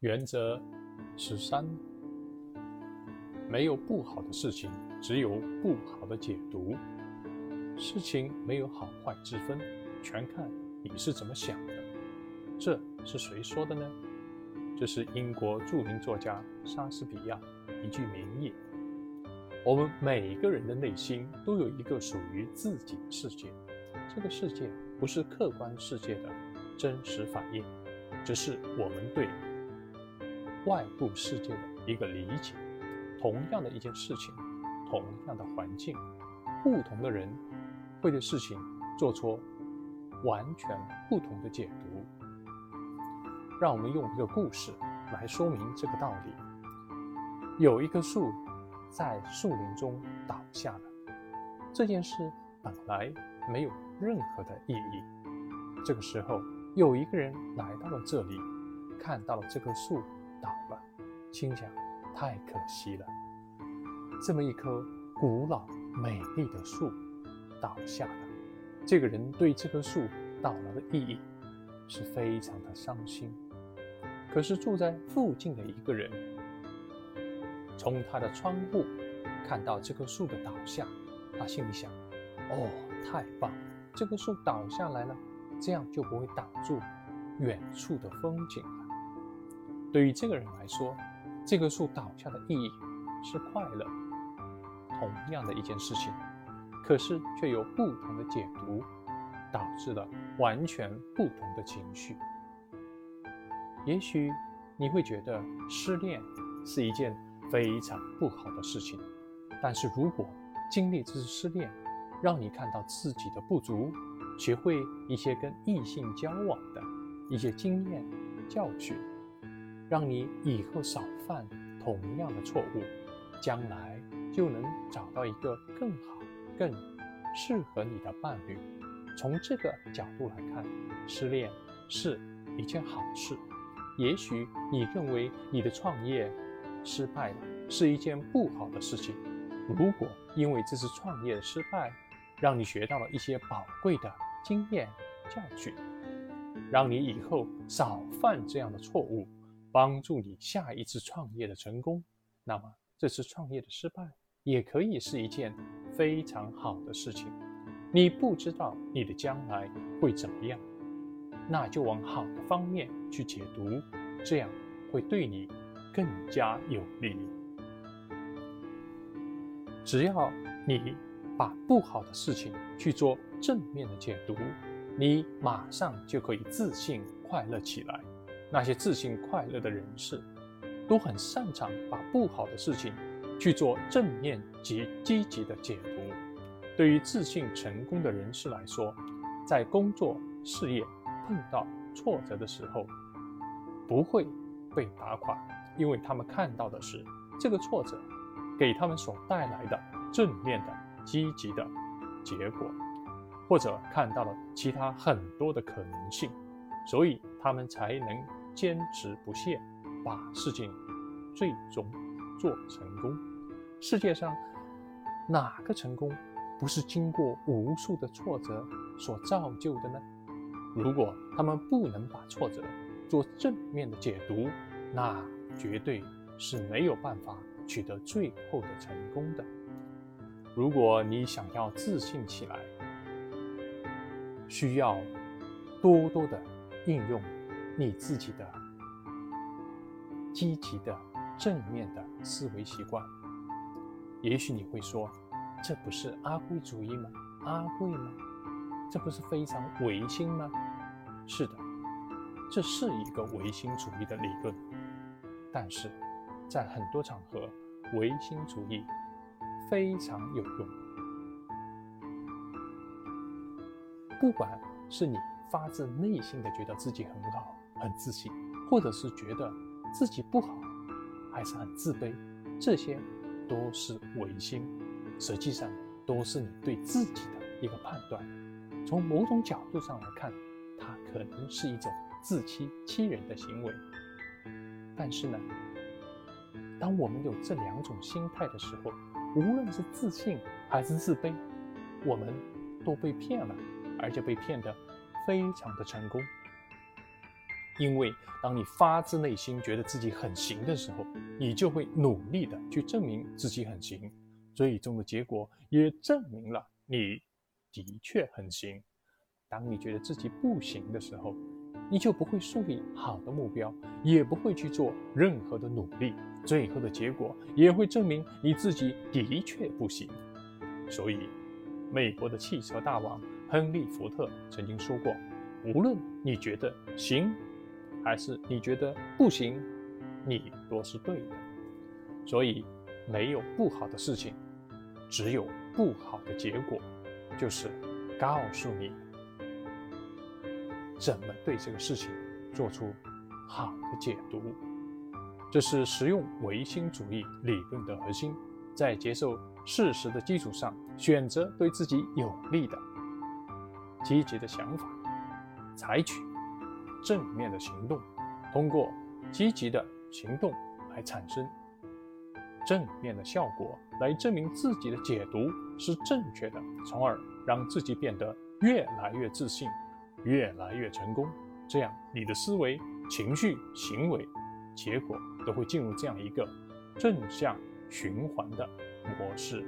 原则十三：没有不好的事情，只有不好的解读。事情没有好坏之分，全看你是怎么想的。这是谁说的呢？这是英国著名作家莎士比亚一句名言。我们每个人的内心都有一个属于自己的世界，这个世界不是客观世界的真实反应，只是我们对外部世界的一个理解。同样的一件事情，同样的环境，不同的人会对事情做出完全不同的解读。让我们用一个故事来说明这个道理。有一棵树。在树林中倒下了。这件事本来没有任何的意义。这个时候，有一个人来到了这里，看到了这棵树倒了，心想：太可惜了，这么一棵古老美丽的树倒下了。这个人对这棵树倒了的意义是非常的伤心。可是住在附近的一个人。从他的窗户看到这棵树的倒下，他心里想：“哦，太棒！这棵树倒下来了，这样就不会挡住远处的风景。”对于这个人来说，这棵树倒下的意义是快乐。同样的一件事情，可是却有不同的解读，导致了完全不同的情绪。也许你会觉得失恋是一件。非常不好的事情，但是如果经历这次失恋，让你看到自己的不足，学会一些跟异性交往的一些经验教训，让你以后少犯同样的错误，将来就能找到一个更好、更适合你的伴侣。从这个角度来看，失恋是一件好事。也许你认为你的创业。失败了是一件不好的事情。如果因为这次创业失败，让你学到了一些宝贵的经验教训，让你以后少犯这样的错误，帮助你下一次创业的成功，那么这次创业的失败也可以是一件非常好的事情。你不知道你的将来会怎么样，那就往好的方面去解读，这样会对你。更加有利。只要你把不好的事情去做正面的解读，你马上就可以自信快乐起来。那些自信快乐的人士，都很擅长把不好的事情去做正面及积极的解读。对于自信成功的人士来说，在工作事业碰到挫折的时候，不会被打垮。因为他们看到的是这个挫折给他们所带来的正面的、积极的结果，或者看到了其他很多的可能性，所以他们才能坚持不懈，把事情最终做成功。世界上哪个成功不是经过无数的挫折所造就的呢？如果他们不能把挫折做正面的解读，那……绝对是没有办法取得最后的成功的。如果你想要自信起来，需要多多的运用你自己的积极的正面的思维习惯。也许你会说，这不是阿贵主义吗？阿贵吗？这不是非常唯心吗？是的，这是一个唯心主义的理论。但是，在很多场合，唯心主义非常有用。不管是你发自内心的觉得自己很好、很自信，或者是觉得自己不好，还是很自卑，这些都是违心。实际上，都是你对自己的一个判断。从某种角度上来看，它可能是一种自欺欺人的行为。但是呢，当我们有这两种心态的时候，无论是自信还是自卑，我们都被骗了，而且被骗得非常的成功。因为当你发自内心觉得自己很行的时候，你就会努力的去证明自己很行，最终的结果也证明了你的确很行。当你觉得自己不行的时候，你就不会树立好的目标，也不会去做任何的努力，最后的结果也会证明你自己的确不行。所以，美国的汽车大王亨利·福特曾经说过：“无论你觉得行，还是你觉得不行，你都是对的。”所以，没有不好的事情，只有不好的结果，就是告诉你。怎么对这个事情做出好的解读？这是实用唯心主义理论的核心。在接受事实的基础上，选择对自己有利的、积极的想法，采取正面的行动，通过积极的行动来产生正面的效果，来证明自己的解读是正确的，从而让自己变得越来越自信。越来越成功，这样你的思维、情绪、行为，结果都会进入这样一个正向循环的模式。